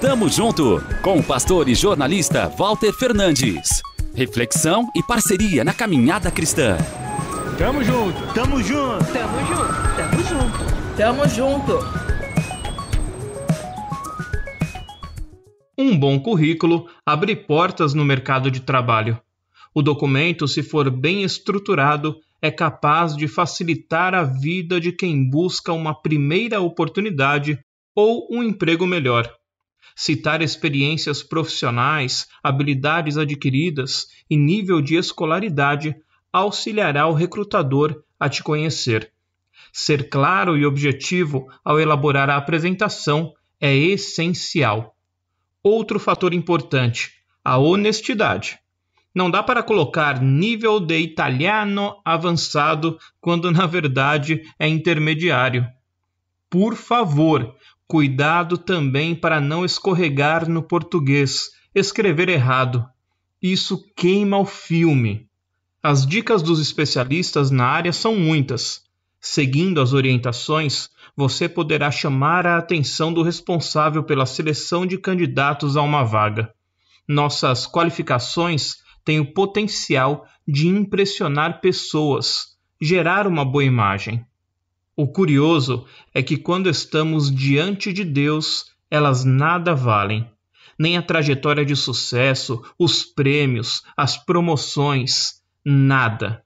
Tamo junto com o pastor e jornalista Walter Fernandes. Reflexão e parceria na caminhada cristã. Tamo junto, tamo junto, tamo junto, tamo junto, tamo junto. Um bom currículo abre portas no mercado de trabalho. O documento, se for bem estruturado, é capaz de facilitar a vida de quem busca uma primeira oportunidade ou um emprego melhor. Citar experiências profissionais, habilidades adquiridas e nível de escolaridade auxiliará o recrutador a te conhecer. Ser claro e objetivo ao elaborar a apresentação é essencial. Outro fator importante: a honestidade. Não dá para colocar nível de italiano avançado quando na verdade é intermediário. Por favor, cuidado também para não escorregar no português, escrever errado. Isso queima o filme. As dicas dos especialistas na área são muitas. Seguindo as orientações, você poderá chamar a atenção do responsável pela seleção de candidatos a uma vaga. Nossas qualificações tem o potencial de impressionar pessoas, gerar uma boa imagem. O curioso é que quando estamos diante de Deus, elas nada valem. Nem a trajetória de sucesso, os prêmios, as promoções, nada.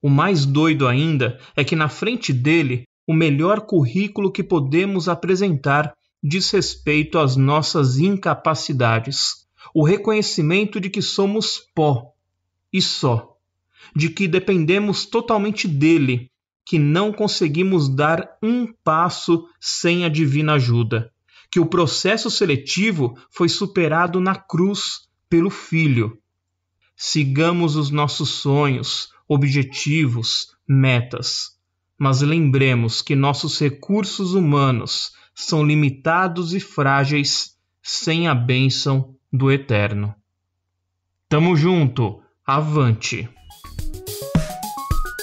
O mais doido ainda é que na frente dele, o melhor currículo que podemos apresentar diz respeito às nossas incapacidades o reconhecimento de que somos pó e só, de que dependemos totalmente dele, que não conseguimos dar um passo sem a divina ajuda, que o processo seletivo foi superado na cruz pelo Filho. Sigamos os nossos sonhos, objetivos, metas, mas lembremos que nossos recursos humanos são limitados e frágeis sem a bênção do Eterno. Tamo junto, avante!